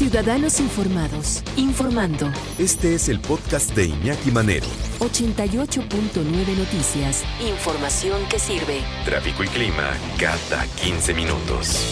Ciudadanos Informados, informando. Este es el podcast de Iñaki Manero. 88.9 Noticias. Información que sirve. Tráfico y clima cada 15 minutos.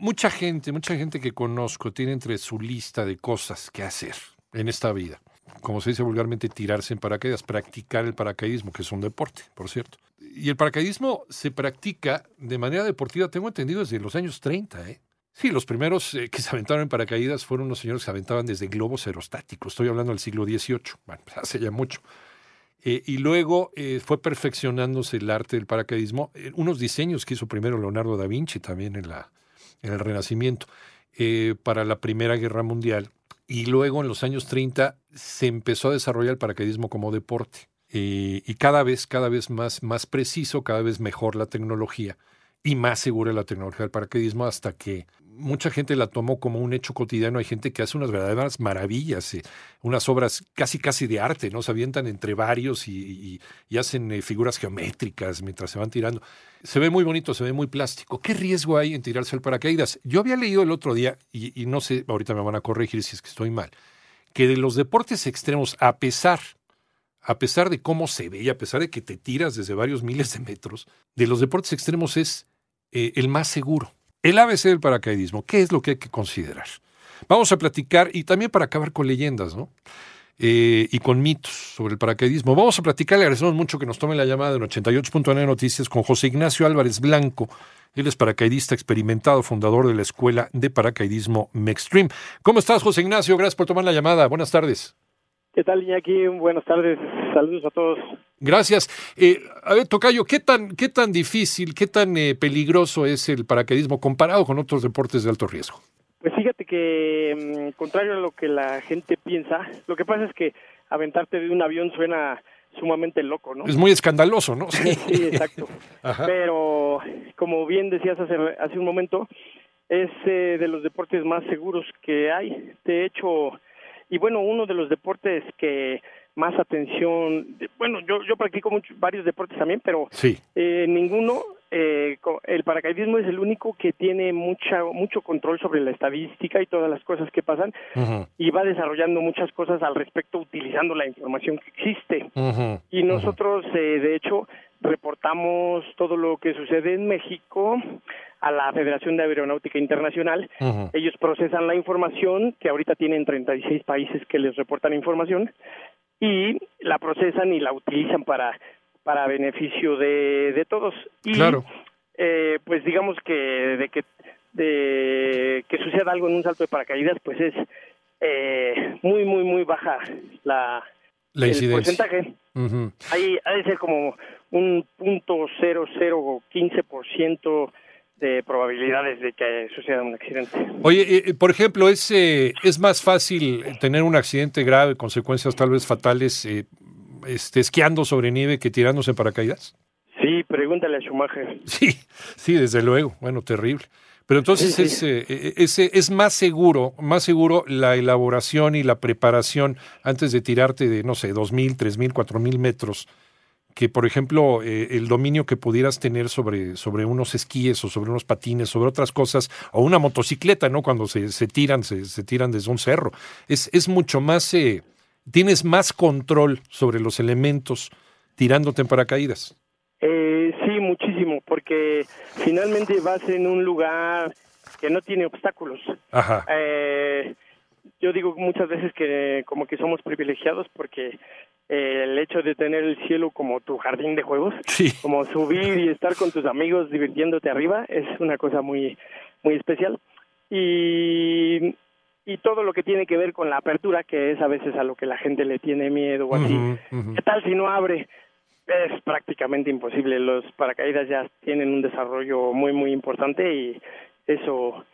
Mucha gente, mucha gente que conozco tiene entre su lista de cosas que hacer en esta vida. Como se dice vulgarmente, tirarse en paracaídas, practicar el paracaidismo, que es un deporte, por cierto. Y el paracaidismo se practica de manera deportiva, tengo entendido, desde los años 30, ¿eh? Sí, los primeros eh, que se aventaron en paracaídas fueron unos señores que se aventaban desde globos aerostáticos. Estoy hablando del siglo XVIII, bueno, pues, hace ya mucho. Eh, y luego eh, fue perfeccionándose el arte del paracaidismo. unos diseños que hizo primero Leonardo da Vinci también en, la, en el Renacimiento para la Primera Guerra Mundial. Y luego en los años 30 se empezó a desarrollar el paracaidismo como deporte. y cada vez, cada vez más, más preciso, cada vez mejor la tecnología y más segura la tecnología del paracaidismo hasta que mucha gente la tomó como un hecho cotidiano. Hay gente que hace unas verdaderas maravillas, eh, unas obras casi casi de arte, ¿no? Se avientan entre varios y, hacen eh, figuras geométricas mientras se van tirando. Se ve muy bonito, se ve muy plástico. ¿Qué riesgo hay en tirarse al paracaídas? Yo había leído el otro día, y, no sé, ahorita me van a corregir si es que estoy mal, que de los deportes extremos, a pesar a pesar de cómo se ve y a pesar de que te tiras desde varios miles de metros, de los deportes extremos es eh, el más seguro. El ABC del paracaidismo, ¿qué es lo que hay que considerar? Vamos a platicar y también para acabar con leyendas, ¿no? Eh, y con mitos sobre el paracaidismo. Vamos a platicar, le agradecemos mucho que nos tome la llamada en 88.9 Noticias con José Ignacio Álvarez Blanco. Él es paracaidista experimentado, fundador de la Escuela de Paracaidismo Mextreme. ¿Cómo estás, José Ignacio? Gracias por tomar la llamada. Buenas tardes. ¿Qué tal, Iñaki? Buenas tardes. Saludos a todos. Gracias. Eh, a ver, Tocayo, ¿qué tan, qué tan difícil, qué tan eh, peligroso es el paracaidismo comparado con otros deportes de alto riesgo? Pues fíjate que, mm, contrario a lo que la gente piensa, lo que pasa es que aventarte de un avión suena sumamente loco, ¿no? Es muy escandaloso, ¿no? Sí, exacto. Pero, como bien decías hace, hace un momento, es eh, de los deportes más seguros que hay. De hecho, y bueno, uno de los deportes que más atención, bueno, yo, yo practico muchos, varios deportes también, pero sí. eh, ninguno, eh, el paracaidismo es el único que tiene mucha, mucho control sobre la estadística y todas las cosas que pasan y va desarrollando muchas cosas al respecto utilizando la información que existe. y nosotros, eh, de hecho, reportamos todo lo que sucede en México a la Federación de Aeronáutica Internacional. Ellos procesan la información, que ahorita tienen 36 países que les reportan información, y la procesan y la utilizan para, para beneficio de, de todos. Y, claro. Eh, pues digamos que de que de que suceda algo en un salto de paracaídas, pues es eh, muy, muy, muy baja la, la el porcentaje. Ahí ha de ser como un punto cero cero quince por ciento de probabilidades de que suceda un accidente. Oye, eh, eh, por ejemplo, ¿es, eh, ¿es más fácil tener un accidente grave, consecuencias tal vez fatales, este, esquiando sobre nieve que tirándose en paracaídas? Sí, pregúntale a Schumacher. Sí, sí, desde luego. Bueno, terrible. Pero entonces Es, es, es, más seguro, más seguro la elaboración y la preparación antes de tirarte de, no sé, dos mil, tres mil, cuatro mil metros que, por ejemplo, eh, el dominio que pudieras tener sobre, sobre unos esquíes o sobre unos patines, sobre otras cosas, o una motocicleta, ¿no? Cuando se, se tiran, se, se, tiran desde un cerro. Es, es mucho más, eh, tienes más control sobre los elementos tirándote en paracaídas. Eh, sí, muchísimo, porque finalmente vas en un lugar que no tiene obstáculos. Ajá. Eh, yo digo muchas veces que como que somos privilegiados porque el hecho de tener el cielo como tu jardín de juegos, como subir y estar con tus amigos divirtiéndote arriba, es una cosa muy, muy especial. Y, y todo lo que tiene que ver con la apertura, que es a veces a lo que la gente le tiene miedo o así. ¿Qué tal si no abre? Es prácticamente imposible. Los paracaídas ya tienen un desarrollo muy, muy importante y eso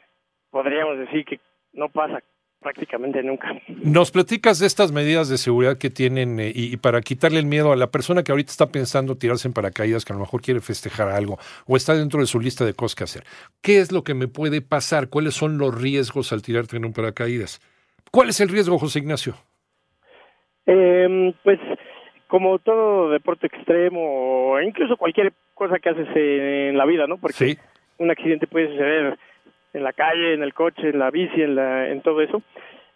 podríamos decir que no pasa prácticamente nunca. Nos platicas de estas medidas de seguridad que tienen eh, y, para quitarle el miedo a la persona que ahorita está pensando tirarse en paracaídas, que a lo mejor quiere festejar algo o está dentro de su lista de cosas que hacer. ¿Qué es lo que me puede pasar? ¿Cuáles son los riesgos al tirarte en un paracaídas? ¿Cuál es el riesgo, José Ignacio? Eh, pues como todo deporte extremo incluso cualquier cosa que haces en la vida, ¿no? Porque un accidente puede suceder en la calle, en el coche, en la bici, en, la, en todo eso.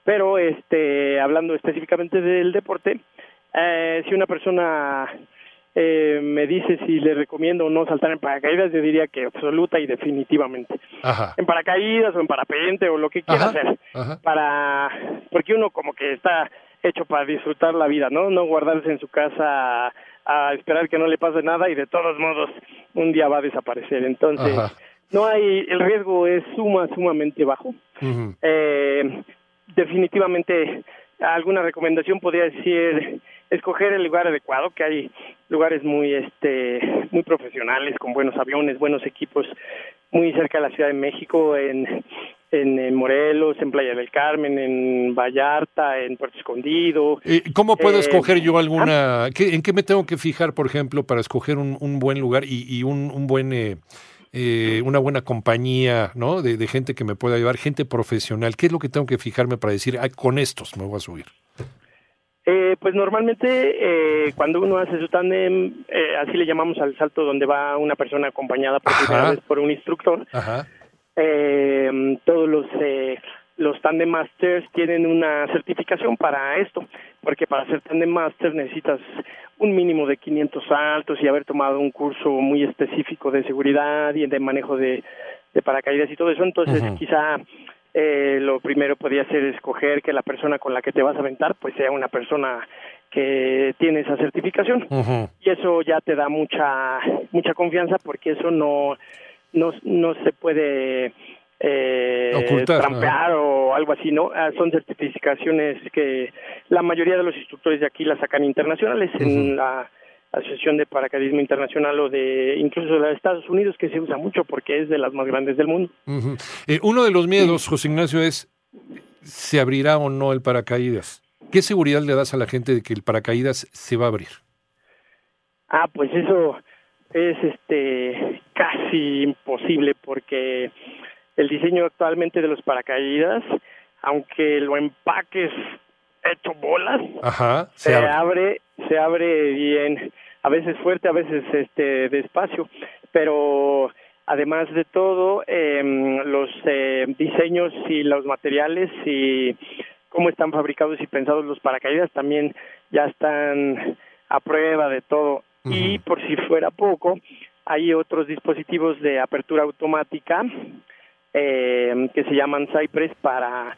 Pero este, hablando específicamente del deporte, eh, si una persona eh, me dice si le recomiendo o no saltar en paracaídas, yo diría que absoluta y definitivamente. En paracaídas o en parapente o lo que quiera hacer. Para, porque uno como que está hecho para disfrutar la vida, ¿no? No guardarse en su casa a, esperar que no le pase nada y de todos modos un día va a desaparecer. Entonces, no hay, el riesgo es suma, sumamente bajo. eh, definitivamente alguna recomendación podría decir escoger el lugar adecuado, que hay lugares muy este muy profesionales con buenos aviones, buenos equipos muy cerca de la Ciudad de México en en, Morelos, en Playa del Carmen, en Vallarta, en Puerto Escondido. ¿Cómo puedo eh, escoger yo alguna? ¿En qué me tengo que fijar, por ejemplo, para escoger un, un buen lugar y, y un, un buen eh, eh, una buena compañía, ¿no? De, gente que me pueda ayudar, gente profesional. ¿Qué es lo que tengo que fijarme para decir, ah, con estos me voy a subir? Eh, pues normalmente eh, cuando uno hace su tándem, eh, así le llamamos al salto donde va una persona acompañada por, por un instructor, Eh, todos los los Tandem Masters tienen una certificación para esto, porque para hacer Tandem Master necesitas un mínimo de 500 saltos y haber tomado un curso muy específico de seguridad y de manejo de, paracaídas y todo eso. Entonces, quizá eh, lo primero podría ser escoger que la persona con la que te vas a aventar pues sea una persona que tiene esa certificación. Y eso ya te da mucha mucha confianza porque eso no no, no se puede eh, trampear o algo así, ¿no? Ah, son certificaciones que la mayoría de los instructores de aquí las sacan internacionales en la Asociación de Paracaidismo Internacional o de incluso de Estados Unidos que se usa mucho porque es de las más grandes del mundo. Eh, uno de los miedos, José Ignacio, es ¿se abrirá o no el paracaídas? ¿Qué seguridad le das a la gente de que el paracaídas se va a abrir? Ah, pues eso es este casi imposible porque el diseño actualmente de los paracaídas, aunque lo empaques hecho bolas, se, abre. se abre bien, a veces fuerte, a veces este despacio, pero además de todo em, los eh, diseños y los materiales y cómo están fabricados y pensados los paracaídas también ya están a prueba de todo. Y por si fuera poco hay otros dispositivos de apertura automática eh, que se llaman Cypress para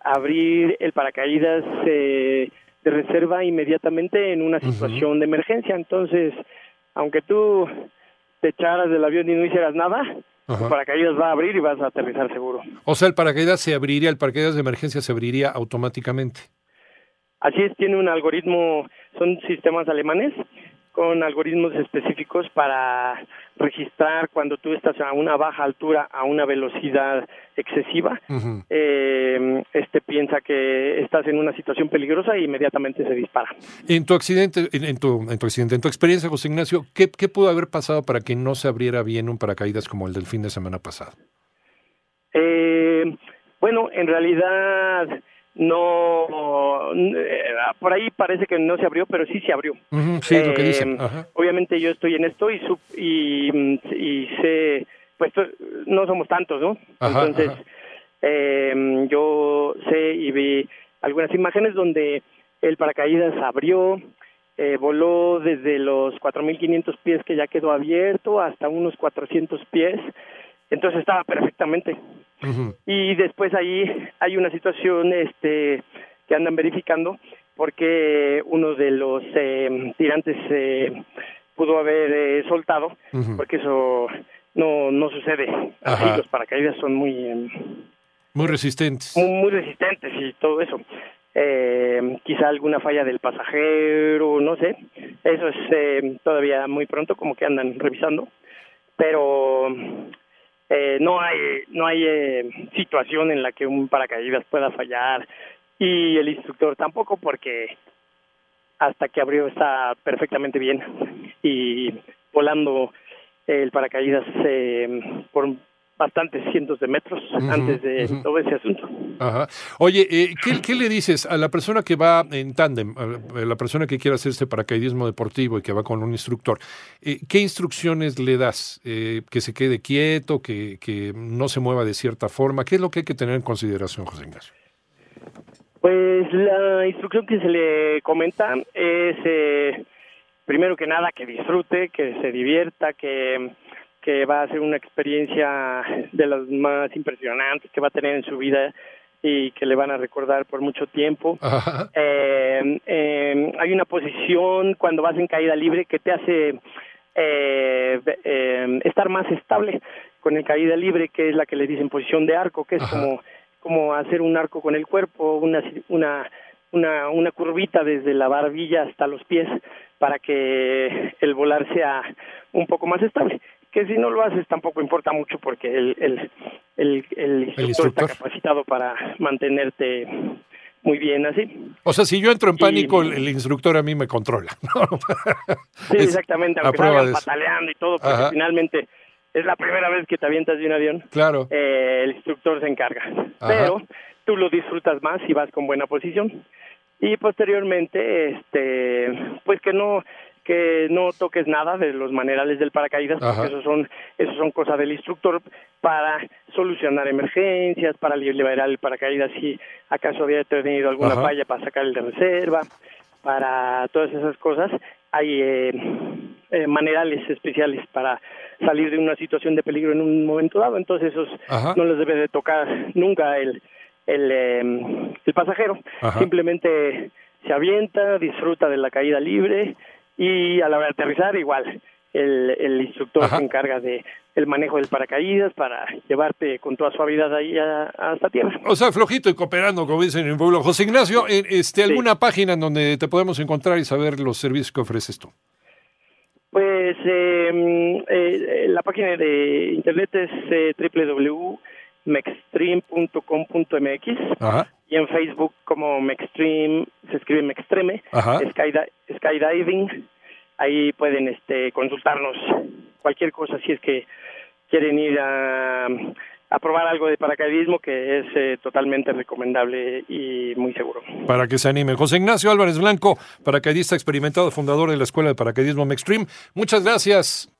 abrir el paracaídas eh, de reserva inmediatamente en una situación de emergencia. Entonces, aunque tú te echaras del avión y no hicieras nada, el paracaídas va a abrir y vas a aterrizar seguro. O sea, el paracaídas se abriría, el paracaídas de emergencia se abriría automáticamente. Así es, tiene un algoritmo, son sistemas alemanes con algoritmos específicos para registrar cuando tú estás a una baja altura a una velocidad excesiva eh, este piensa que estás en una situación peligrosa e inmediatamente se dispara. En tu accidente en, tu, en tu accidente en tu experiencia José Ignacio ¿qué, qué pudo haber pasado para que no se abriera bien un paracaídas como el del fin de semana pasado eh, bueno en realidad no eh, por ahí parece que no se abrió pero sí se abrió. Sí lo que dicen eh, obviamente yo estoy en esto y y, y sé pues no somos tantos no entonces Eh, yo sé y vi algunas imágenes donde el paracaídas abrió eh, voló desde los 4.500 pies que ya quedó abierto hasta unos 400 pies entonces estaba perfectamente. Y después ahí hay una situación este que andan verificando porque uno de los eh, tirantes eh, pudo haber eh, soltado porque eso no no sucede. Así los paracaídas son muy em, muy resistentes. muy, resistentes y todo eso. Eh, quizá alguna falla del pasajero no sé. Eso es eh, todavía muy pronto como que andan revisando. Pero eh, no hay no hay eh, situación en la que un paracaídas pueda fallar. Y el instructor tampoco porque hasta que abrió está perfectamente bien. Y volando el paracaídas eh, por bastantes cientos de metros antes de todo ese asunto. Ajá. Oye, eh, ¿qué, le dices a la persona que va en tándem, a la persona que quiere hacer este paracaidismo deportivo y que va con un instructor? Eh, ¿Qué instrucciones le das? Eh, ¿Que se quede quieto, que, que no se mueva de cierta forma? ¿Qué es lo que hay que tener en consideración, José Ignacio? Pues la instrucción que se le comenta es, primero que nada, que disfrute, que se divierta, que que va a ser una experiencia de las más impresionantes que va a tener en su vida y que le van a recordar por mucho tiempo. Eh, eh, hay una posición cuando vas en caída libre que te hace eh, estar más estable con el caída libre, que es la que le dicen posición de arco, que es como como hacer un arco con el cuerpo, una una una, una curvita desde la barbilla hasta los pies para que el volar sea un poco más estable que si no lo haces tampoco importa mucho porque el, el, el, el, instructor, está capacitado para mantenerte muy bien así. O sea, si yo entro en pánico, el, instructor a mí me controla. Sí, exactamente, aunque vayan pataleando y todo, porque finalmente es la primera vez que te avientas de un avión. Claro. Eh, el instructor se encarga. Pero tú lo disfrutas más si vas con buena posición. Y posteriormente, este, pues que no que no toques nada de los manerales del paracaídas, porque eso son, eso son cosas del instructor para solucionar emergencias, para liberar el paracaídas si acaso había tenido alguna falla para sacar el de reserva, para todas esas cosas. Hay eh, eh, manerales especiales para salir de una situación de peligro en un momento dado, entonces esos no les debe de tocar nunca el, el, eh, el pasajero, simplemente se avienta, disfruta de la caída libre, y a la hora de aterrizar igual el, el instructor se encarga de el manejo del paracaídas para llevarte con toda suavidad ahí a, hasta tierra. O sea, flojito y cooperando, como dicen en el pueblo. José Ignacio, este, ¿alguna página en donde te podemos encontrar y saber los servicios que ofreces tú? Pues em, eh, la página de internet es eh, www.mexstream.com.mx y en Facebook como Mexstream, se escribe Mextreme, skydiving, ahí pueden este, consultarnos cualquier cosa si es que quieren ir a, probar algo de paracaidismo que es eh, totalmente recomendable y muy seguro. Para que se animen. José Ignacio Álvarez Blanco, paracaidista experimentado, fundador de la Escuela de Paracaidismo Mextreme. Muchas gracias.